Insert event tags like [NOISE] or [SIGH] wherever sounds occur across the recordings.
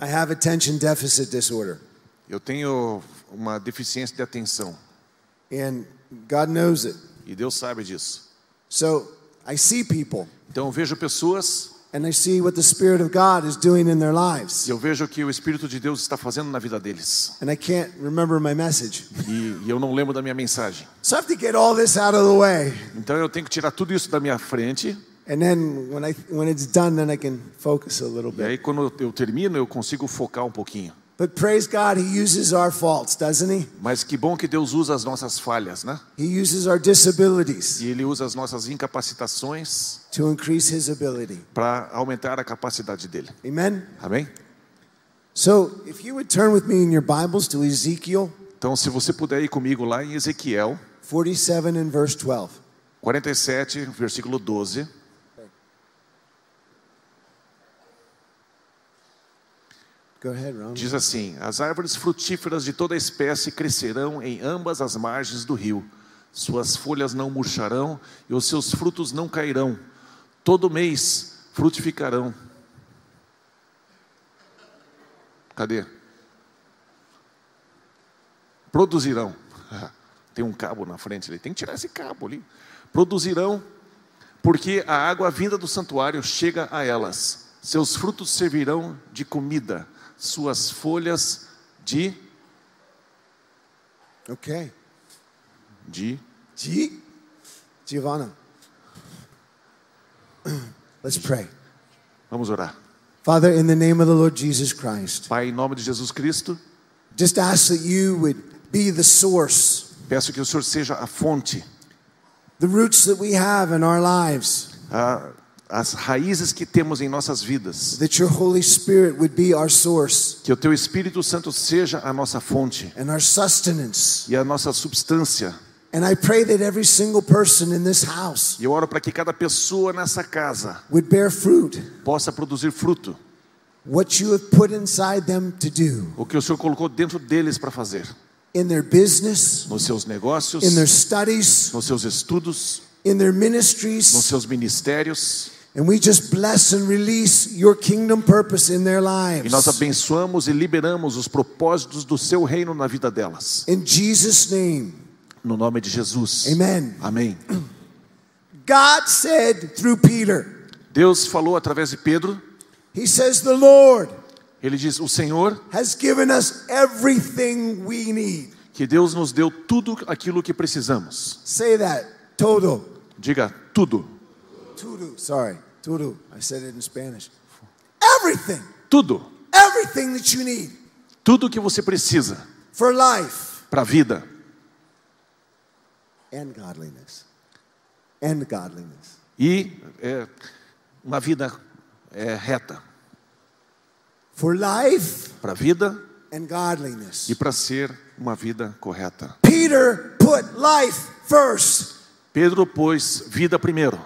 I have attention deficit disorder. Eu tenho uma deficiência de atenção And God knows it. e Deus sabe disso. So I see people Então eu vejo pessoas and I see what the Spirit of God is doing in their lives. e eu vejo o que o Espírito de Deus está fazendo na vida deles. And I can't remember my message. E, e eu não lembro da minha mensagem. So I have to get all this out of the way. Então eu tenho que tirar tudo isso da minha frente. And then when, I, when it's done, then I can focus a little E bit. aí quando eu termino, eu consigo focar um pouquinho. But praise God, He uses our faults, doesn't He? Mas que bom que Deus usa as nossas falhas, né? He uses our disabilities E Ele usa as nossas incapacitações to increase His ability. para aumentar a capacidade dele. Amen? Amém? So if you would turn with me in your Bibles to Ezekiel Então, se você puder ir comigo lá em Ezequiel 47 and verse 12. 47, versículo 12. Diz assim: As árvores frutíferas de toda espécie crescerão em ambas as margens do rio. Suas folhas não murcharão e os seus frutos não cairão. Todo mês frutificarão. Cadê? Produzirão. [LAUGHS] Tem um cabo na frente ali. Tem que tirar esse cabo ali. Produzirão, porque a água vinda do santuário chega a elas. Seus frutos servirão de comida, suas folhas de Okay. de G. Giovanna. Let's pray. Vamos orar. Father, in the name of the Lord Jesus Christ, Pai, em nome de Jesus Cristo, just ask that you would be the source, peço que o Senhor seja a fonte, the roots that we have in our lives, a, as raízes que temos em nossas vidas. that your Holy Spirit would be our source Que o teu Espírito Santo seja a nossa fonte and our sustenance. e a nossa substância. And I pray that every single person in this house E eu oro para que cada pessoa nessa casa would bear fruit, possa produzir fruto, what you have put inside them to do o que o Senhor colocou dentro deles para fazer, in their business, nos seus negócios, in their studies, nos seus estudos, in their nos ministries. seus ministérios. And we just bless and release your kingdom purpose in their E nós lives. abençoamos e liberamos os propósitos do seu reino na vida delas. In Jesus' name, No nome de Jesus. amen. Amém. God said through Peter, Deus falou através de Pedro. He says, The Lord Ele diz: O Senhor, has given us everything we need. que Deus nos deu tudo aquilo que precisamos. Say that. Todo. Diga tudo. Tudo. Sorry. Tudo. I said it in Spanish. Everything. Tudo. Everything that you need Tudo que você precisa for life para a vida and godliness. And godliness. e é, uma vida é, reta. For life Para a vida and godliness. e para ser uma vida correta. Peter put life first. Pedro pôs vida primeiro,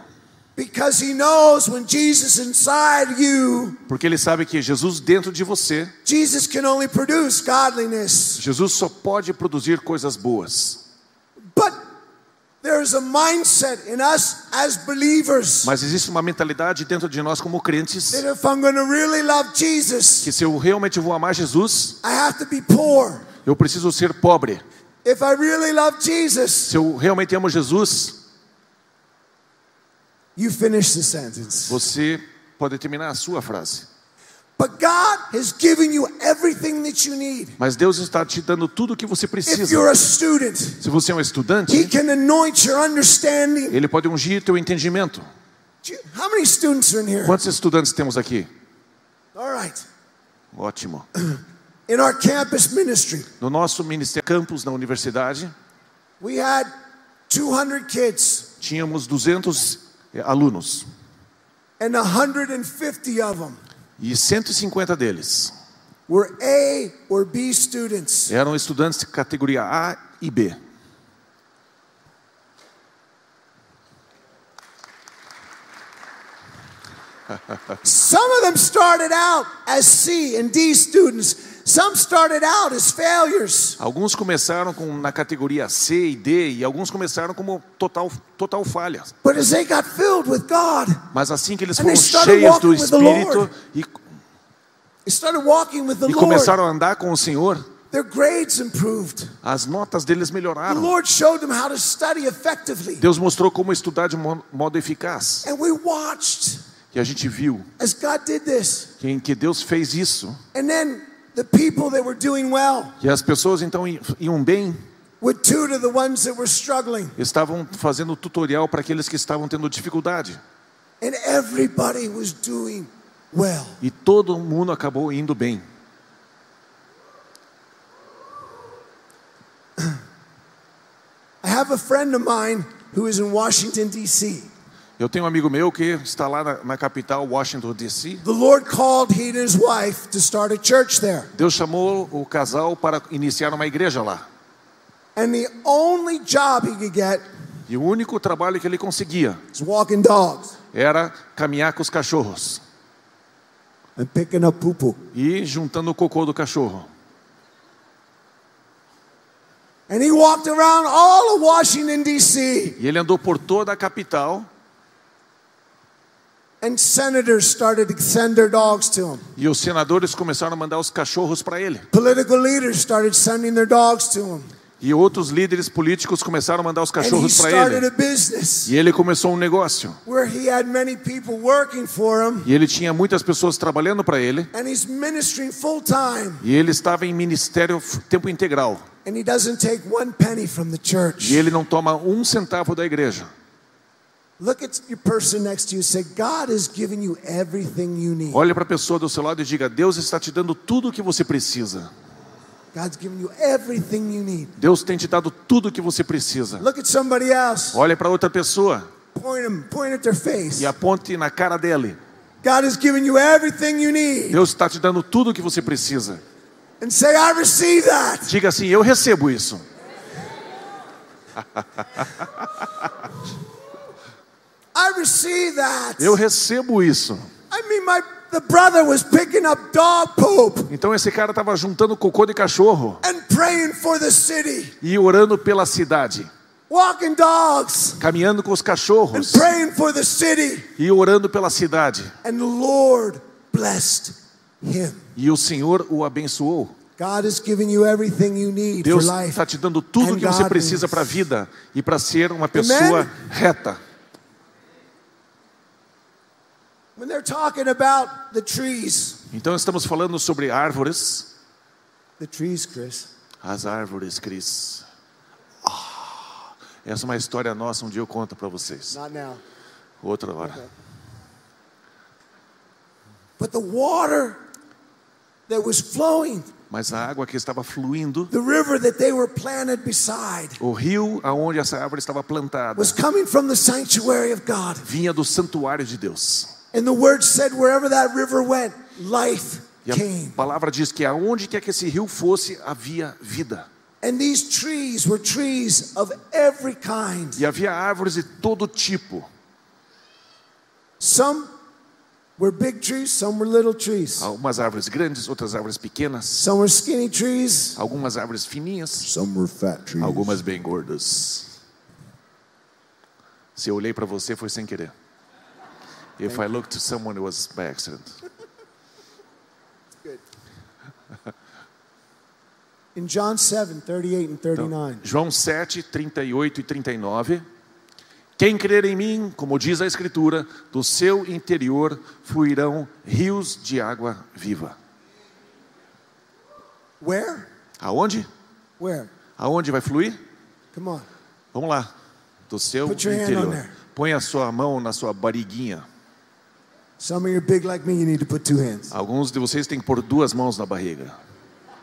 Because he knows when Jesus inside you, porque ele sabe que Jesus dentro de você, Jesus can only produce godliness. Jesus só pode produzir coisas boas. But there's a mindset in us as believers Mas existe uma mentalidade dentro de nós como crentes that if I'm going to really love Jesus, que se eu realmente vou amar Jesus, I have to be poor. eu preciso ser pobre. If I really love Jesus, Se eu realmente amo Jesus, you finish the sentence. você pode terminar a sua frase. But God has given you everything that you need. Mas Deus está te dando tudo o que você If precisa. you're a student, Se você é um He estudante, can anoint your understanding. Ele pode ungir teu entendimento. How many students are in here? Quantos estudantes temos aqui? All right. Ótimo. [CLEARS THROAT] In our campus ministry, No nosso ministério campus na universidade, we had 200 kids, tínhamos 200 eh, alunos and 150 of them e 150 deles were A or B students. eram estudantes de categoria A e B. Some of them started out as C and D students. Some started out as failures. Alguns começaram com, na categoria C e D e alguns começaram como total, total falha. But as they got filled with God, Mas assim que eles foram cheios do walking with the Espírito Lord. e They started walking with the e começaram a andar com o Senhor, Their grades improved. as notas deles The melhoraram. Lord showed them how to study effectively. Deus mostrou como estudar de mo- modo eficaz. And we watched E a gente viu as God did this. que, que Deus fez isso. And then the people that were doing well E as pessoas então iam bem, would tutor the ones that were struggling. estavam fazendo tutorial para aqueles que estavam tendo dificuldade. And everybody was doing well. E todo mundo acabou indo bem. [CLEARS THROAT] I have a friend of mine who is in Washington, D.C. Eu tenho um amigo meu que está lá na, na capital, Washington, D.C. The Lord called he and his wife to start a church there. Deus chamou o casal para iniciar uma igreja lá. And the only job he could get E o único trabalho que ele conseguia was walking dogs era caminhar com os cachorros and picking up poo poo. e juntando o cocô do cachorro. And he walked around all of Washington, D.C., E ele andou por toda a capital and senators started to send their dogs to him. E os senadores começaram a mandar os cachorros para ele. Political leaders started sending their dogs to him. E outros líderes políticos começaram a mandar os cachorros para started ele. a business E ele começou um negócio. where he had many people working for him, E ele tinha muitas pessoas trabalhando para ele. and he's ministering full time, E ele estava em ministério tempo integral. and he doesn't take one penny from the church. E ele não toma um centavo da igreja. Olhe para a pessoa do seu lado e diga: Deus está te dando tudo o que você precisa. Deus tem te dado tudo o que você precisa. Olhe para outra pessoa e aponte na cara dele. Deus está te dando tudo o que você precisa. And say, I receive that. Diga assim: Eu recebo isso. [LAUGHS] I receive that. Eu recebo isso. I mean, my the brother was picking up dog poop Então esse cara estava juntando cocô de cachorro and praying for the city, e orando pela cidade, walking dogs caminhando com os and cachorros praying for the city. e orando pela cidade. And the Lord blessed him. E o Senhor o abençoou. God is giving you everything you need Deus está te dando tudo o and que você precisa para a vida e para ser uma pessoa reta. When they're talking about the trees, Então estamos falando sobre árvores. the trees, Chris. As árvores, Cris. Ah, essa é uma história nossa, um dia eu conto para vocês. Not now. Outra hora. But the water that was flowing, Mas a água que estava fluindo, the river that they were planted beside, o rio aonde essa árvore estava plantada, was coming from the sanctuary of God. vinha do santuário de Deus. And the word said, wherever that river went, life E a came. palavra diz que aonde quer que esse rio fosse, havia vida. And these trees were trees of every kind. E havia árvores de todo tipo. Some were big trees, some were little trees. Algumas árvores grandes, outras árvores pequenas, Some were skinny trees, algumas árvores fininhas, some were fat trees. algumas bem gordas. Se eu olhei para você foi sem querer. If I looked to someone, it was by accident. [LAUGHS] In John 7, 38 and 39. João 7, 38 e 39. Quem crer em mim, como diz a Escritura, do seu interior fluirão rios de água viva. Where? Aonde? Where? Aonde vai fluir? Come on. Vamos lá. Do seu interior. Põe a sua mão na sua barriguinha. Alguns de vocês têm que pôr duas mãos na barriga.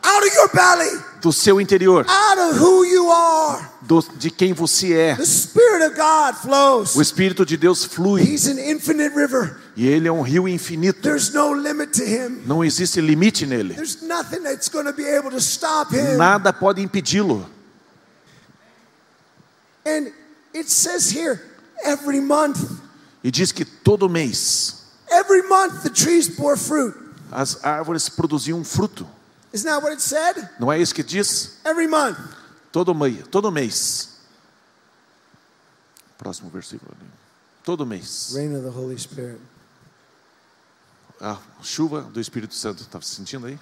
Out of your belly, Do seu interior, out of who you are, do- de quem você é. the Spirit of God flows. O Espírito de Deus flui He's an infinite river. e ele é um rio infinito. There's no limit to him. Não existe limite nele. There's nothing that's going to be able to stop him. Nada pode impedi-lo. And it says here, every month, E diz que todo mês every month the trees bore fruit. as árvores produziam um fruto. Isn't that what it said? Não é isso que diz? Every month. Todo mês. Todo mês. Próximo versículo. ali. Todo mês. Reign of the Holy Spirit. A chuva do Espírito Santo. Está sentindo aí?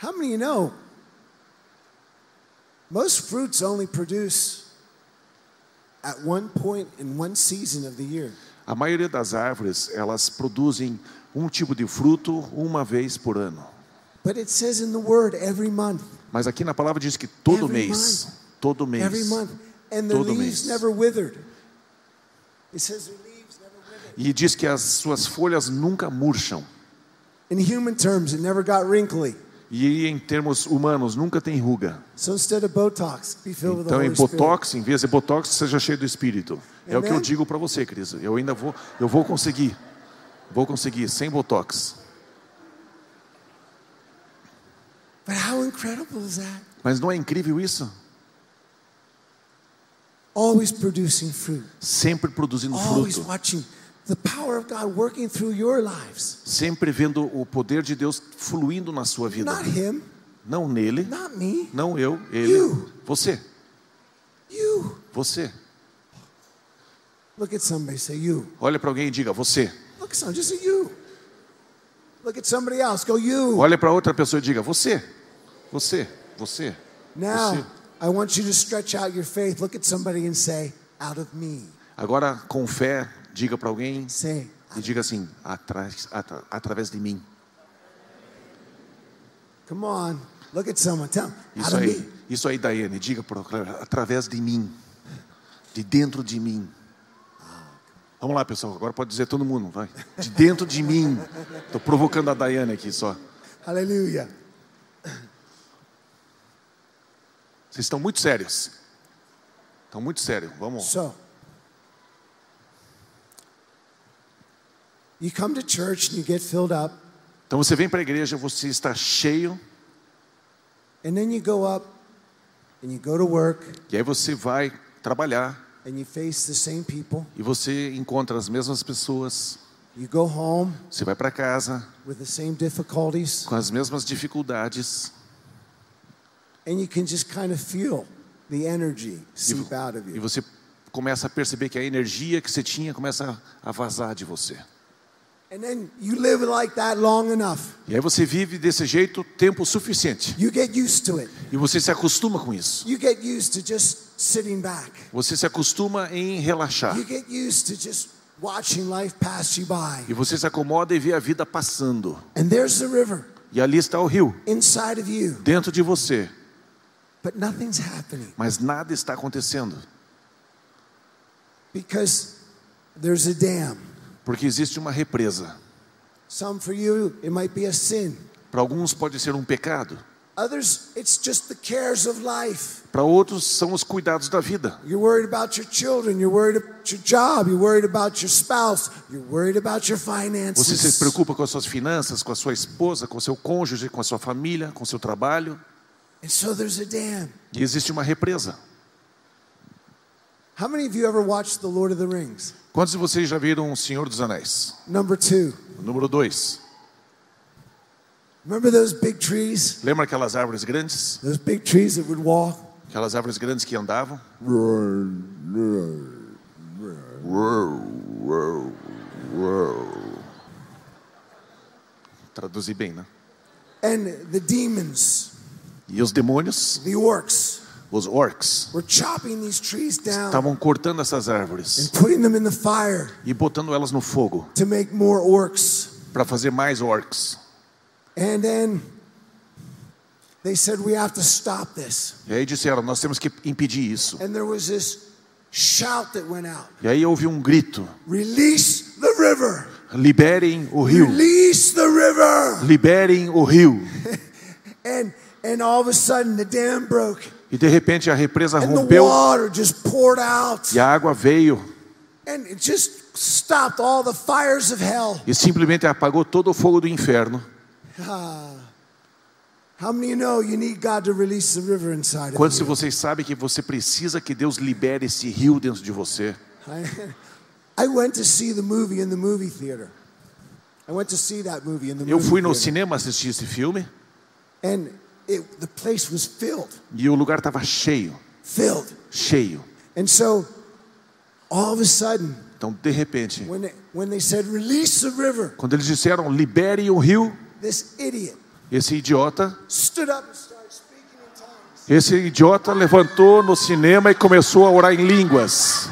How many you know most fruits only produce at one point in one season of the year? A maioria das árvores, elas produzem um tipo de fruto uma vez por ano. But it says in the word every month. Mas aqui na palavra diz que todo Every mês, month. todo mês. Every month. And the Todo leaves mês. never withered. It says the leaves never withered. E diz que as suas folhas nunca murcham. In human terms, it never got wrinkly. E em termos humanos, nunca tem ruga. Então, em botox, em vez de botox, seja cheio do Espírito. É o que eu digo para você, Cris. Eu ainda vou, eu vou conseguir. Vou conseguir sem botox. Mas não é incrível isso? Sempre produzindo fruto. Watching the power of God working through your lives. Sempre vendo o poder de Deus fluindo na sua vida. Not him, Não nele, not me, não eu, ele. You. Você, you. você. Look at somebody, say you. Olha para alguém e diga, você. Look at somebody, just say you. Look at somebody else, go you. Olha para outra pessoa e diga, você. Você, você. Now, Você. I want you to stretch out your faith. Look at somebody and say, out of me. Agora, com fé, diga para alguém Say, e diga assim, atra- através de mim. come on. Look at someone. Tell them, Isso aí, isso aí, Daiane, diga para através de mim, de dentro de mim. Vamos lá, pessoal, agora pode dizer todo mundo, vai. De dentro de mim. Estou provocando a Daiane aqui só. Hallelujah. Vocês estão muito sérios. Estão muito sérios. Vamos. So, you come to church and you get filled up, Então você vem para a igreja, você está cheio, and then you go up and you go to work e aí você vai trabalhar and you face the same people. e você encontra as mesmas pessoas. You go home Você vai para casa with the same difficulties, com as mesmas dificuldades and you can just kind of feel the energy e, seep out of e you. você começa a perceber que a energia que você tinha começa a vazar de você. E aí você vive desse jeito tempo suficiente. You get used to it. E você se acostuma com isso. You get used to just sitting back. Você se acostuma em relaxar. You get used to just watching life pass you by. E você se acomoda e vê a vida passando. And there's the river E ali está o rio, inside of you, dentro de você. but nothing's happening Mas nada está acontecendo. because there's a dam. Porque existe uma represa. Para alguns pode ser um pecado. Para outros são os cuidados da vida. You're worried about your children. You're worried about your job. You're worried about your spouse. You're worried about your Você se preocupa com as suas finanças, com a sua esposa, com o seu cônjuge, com a sua família, com o seu trabalho. And so there's a dam. E existe uma represa. How many of you ever watched The Lord of the Rings? Quantos de vocês já viram O Senhor dos Anéis? Number two. Número 2. Remember those big trees? Lembra aquelas árvores grandes? Those big trees that would walk? Aquelas árvores grandes que andavam? Traduzir bem, né? And the demons, E os demônios, the orcs, os orcs, were chopping these trees down estavam cortando essas árvores and putting them in the fire e botando elas no fogo to make more orcs. para fazer mais orcs. And then they said, We have to stop this. E aí disseram: Nós temos que impedir isso. And there was this shout that went out E aí houve um grito: Release the river! Liberem o rio! Release the river! Liberem o rio! [LAUGHS] And, and all of a sudden, the dam broke E de repente a represa rompeu e a água veio e simplesmente apagou todo o fogo do inferno. Ah. Quantos de vocês sabem que você precisa que Deus libere esse rio dentro de você? [LAUGHS] Eu fui no cinema assistir esse filme And it, the place was filled, e o lugar estava cheio, filled. cheio. And so all of a sudden, Então, de repente, when they, when they said, release the river, quando eles disseram libere o rio, this idiot esse idiota, stood up and started speaking in tongues. esse idiota levantou no cinema e começou a orar em línguas.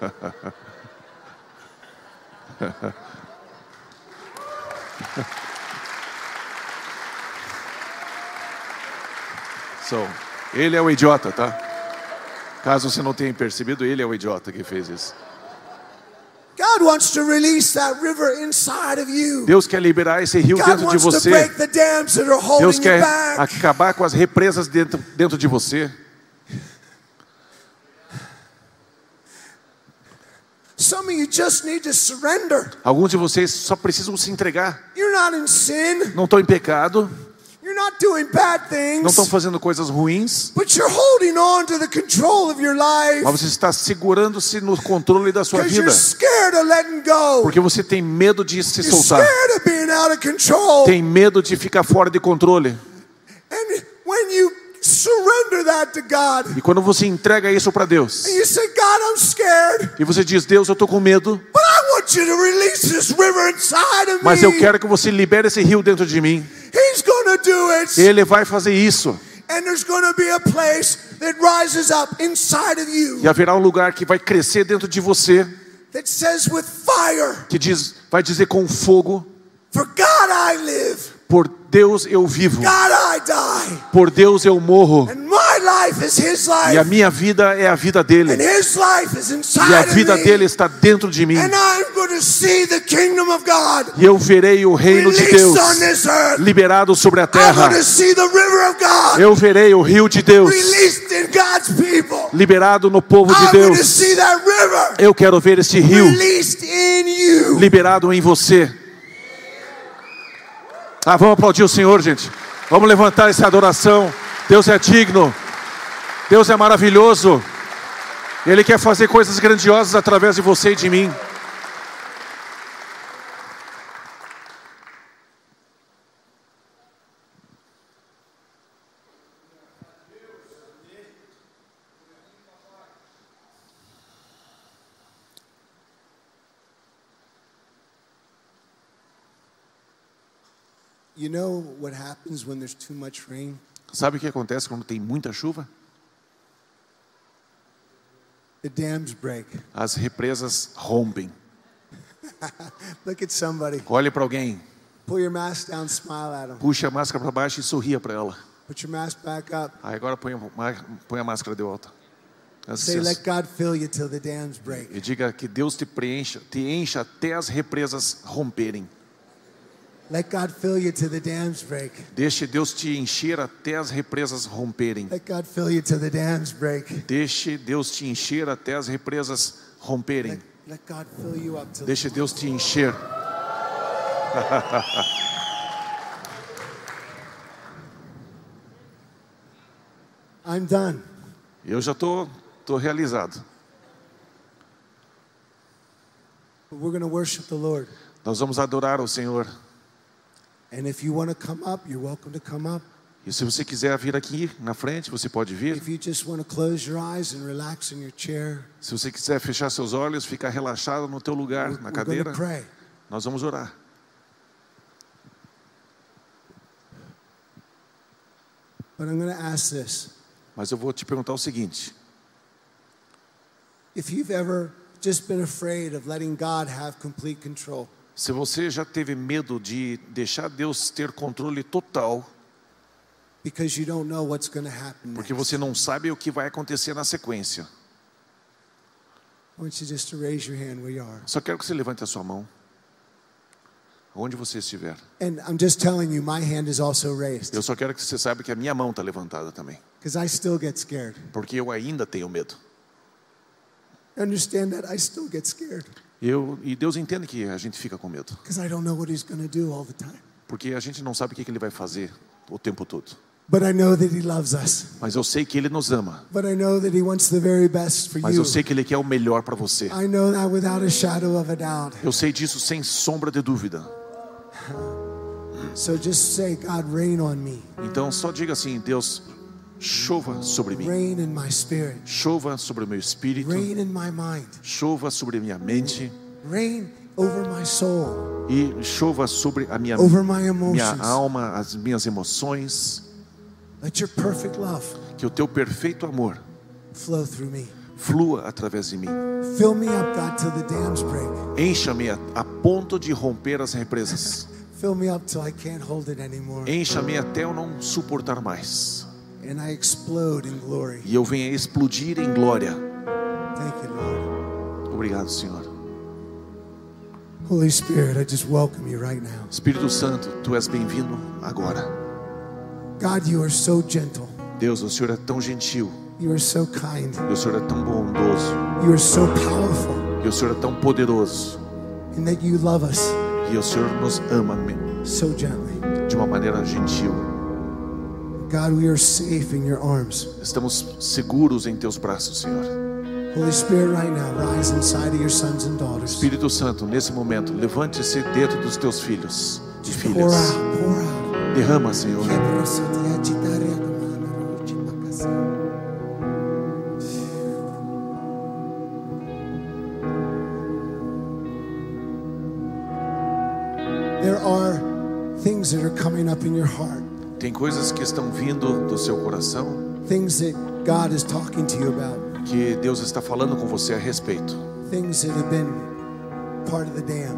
[LAUGHS] So, ele é o idiota, tá? Caso você não tenha percebido, ele é o idiota que fez isso. God wants to release that river inside of you. Deus quer liberar esse rio God dentro de você. Deus quer acabar com as represas dentro, dentro de você. Some of you just need to surrender. Alguns de vocês só precisam se entregar. You're not in sin. Não estão em pecado, You're not doing bad não estão fazendo coisas ruins, But you're holding on to the control of your life mas você está segurando-se no controle da sua vida. you're scared of letting go. Porque você tem medo de se You're soltar, scared of being out of control. tem medo de ficar fora de controle. And when you surrender that to God, E quando você entrega isso para Deus, and you say, God, I'm scared, e você diz: Deus, eu estou com medo, but I want you to release this river inside of mas eu quero que você libere esse rio dentro de mim. Ele vai fazer isso. And there's going to be a place that rises up inside of you E haverá um lugar que vai crescer dentro de você, que diz, vai dizer com fogo: Por Deus eu vivo, por Deus eu morro. And E a minha vida é a vida dele. E a vida dele está dentro de mim. E eu verei o reino de Deus liberado sobre a terra. Eu verei o rio de Deus liberado no povo de Deus. Eu quero ver esse rio liberado em você. Ah, vamos aplaudir o Senhor, gente. Vamos levantar essa adoração. Deus é digno. Deus é maravilhoso. Ele quer fazer coisas grandiosas através de você e de mim. You know what happens when there's too much rain? Sabe o que acontece quando tem muita chuva? The dams break. As represas rompem. [LAUGHS] Look at somebody. Olhe para alguém, Pull your mask down, smile at them. puxe a máscara para baixo e sorria para ela. Put your mask back up. Aí agora põe, põe a máscara de volta. Say, let God fill you till the dams break. E diga que Deus te preencha, te encha até as represas romperem. Let God fill you till the dams break. Deixe Deus te encher até as represas romperem. Let God fill you till the dams break. Deixe Deus te encher até as represas romperem. Let, let God fill you up Deixe Deus te encher. [LAUGHS] I'm done. Eu já tô, tô realizado. But we're worship the Lord. Nós vamos adorar o Senhor. And if you want to come up, you're welcome to come up. E se você quiser vir aqui na frente, você pode vir. If you just want to close your eyes and relax in your chair, Se você quiser fechar seus olhos, ficar relaxado no teu lugar, we're, na cadeira, nós vamos orar. But I'm going to ask this. Mas eu vou te perguntar o seguinte: If you've ever just been afraid of letting God have complete control, se você já teve medo de deixar Deus ter controle total, because you don't know what's going to happen porque você não sabe o que vai acontecer na sequência, I want you just to raise your hand where you are. só quero que você levante a sua mão, onde você estiver. And I'm just telling you, my hand is also raised Eu só quero que você saiba que a minha mão está levantada também, because I still get scared. porque eu ainda tenho medo. Understand that I still get scared Eu, e Deus entende que a gente fica com medo, because I don't know what He's going to do all the time. porque a gente não sabe o que que Ele vai fazer o tempo todo. But I know that He loves us. Mas eu sei que Ele nos ama, But I know that He wants the very best for mas you. eu sei que Ele quer o melhor para você. I know that without a shadow of a doubt. Eu sei disso sem sombra de dúvida. So just say, God, rain on me. Então só diga assim: Deus, Chova sobre mim. Chova sobre o meu espírito. Chova sobre a minha mente. Rain over my soul. E chova sobre a minha, minha alma, as minhas emoções. Let your perfect love Que o teu perfeito amor flow through me. flua através de mim. Fill me up, God, till the dams break. Encha-me a, a ponto de romper as represas. Fill me up till I can't hold it anymore. Encha-me até eu não suportar mais. And I explode in glory. E eu venha explodir em glória. Thank you, Lord. Obrigado, Senhor. Holy Spirit, I just welcome you right now. Espírito Santo, tu és bem-vindo agora. God, you are so gentle. Deus, o Senhor é tão gentil. You are so kind. E o Senhor é tão bondoso. You are so powerful. E o Senhor é tão poderoso. And that you love us E o Senhor nos ama so gently. de uma maneira gentil. God, we are safe in your arms. Estamos seguros em teus braços, Senhor. Holy Spirit, right now, rise inside of your sons and daughters. Espírito Santo, nesse momento, levante-se dentro dos teus filhos e filhas. out, pour out. Derrama, Senhor. There are things that are coming up in your heart, Tem coisas que estão vindo do seu coração things that God is talking to you about, que Deus está falando com você a respeito. things that have been part of the dam,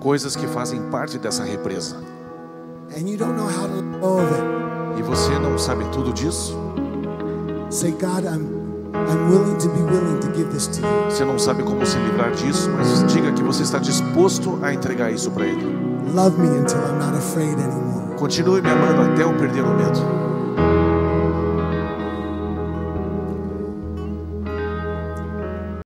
Coisas que fazem parte dessa represa. and you don't know how to let go of it. E você não sabe tudo disso? Say, God, I'm. Você não sabe como se livrar disso, mas diga que você está disposto a entregar isso para Ele. Love me until I'm not afraid anymore. Continue me amando até eu perder o medo.